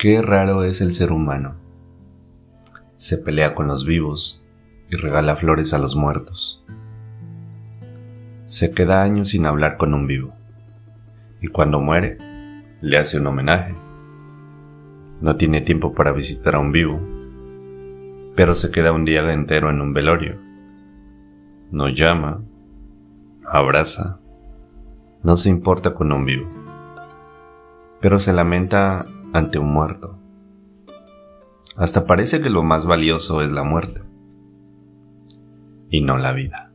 Qué raro es el ser humano. Se pelea con los vivos y regala flores a los muertos. Se queda años sin hablar con un vivo y cuando muere le hace un homenaje. No tiene tiempo para visitar a un vivo, pero se queda un día entero en un velorio. No llama, abraza, no se importa con un vivo, pero se lamenta ante un muerto. Hasta parece que lo más valioso es la muerte y no la vida.